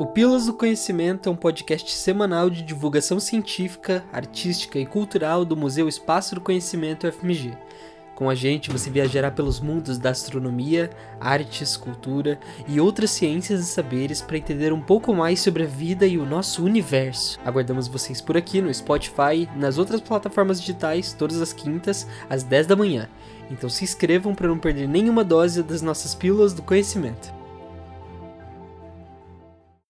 O Pílulas do Conhecimento é um podcast semanal de divulgação científica, artística e cultural do Museu Espaço do Conhecimento FMG. Com a gente, você viajará pelos mundos da astronomia, artes, cultura e outras ciências e saberes para entender um pouco mais sobre a vida e o nosso universo. Aguardamos vocês por aqui no Spotify, nas outras plataformas digitais, todas as quintas, às 10 da manhã. Então se inscrevam para não perder nenhuma dose das nossas pílulas do conhecimento.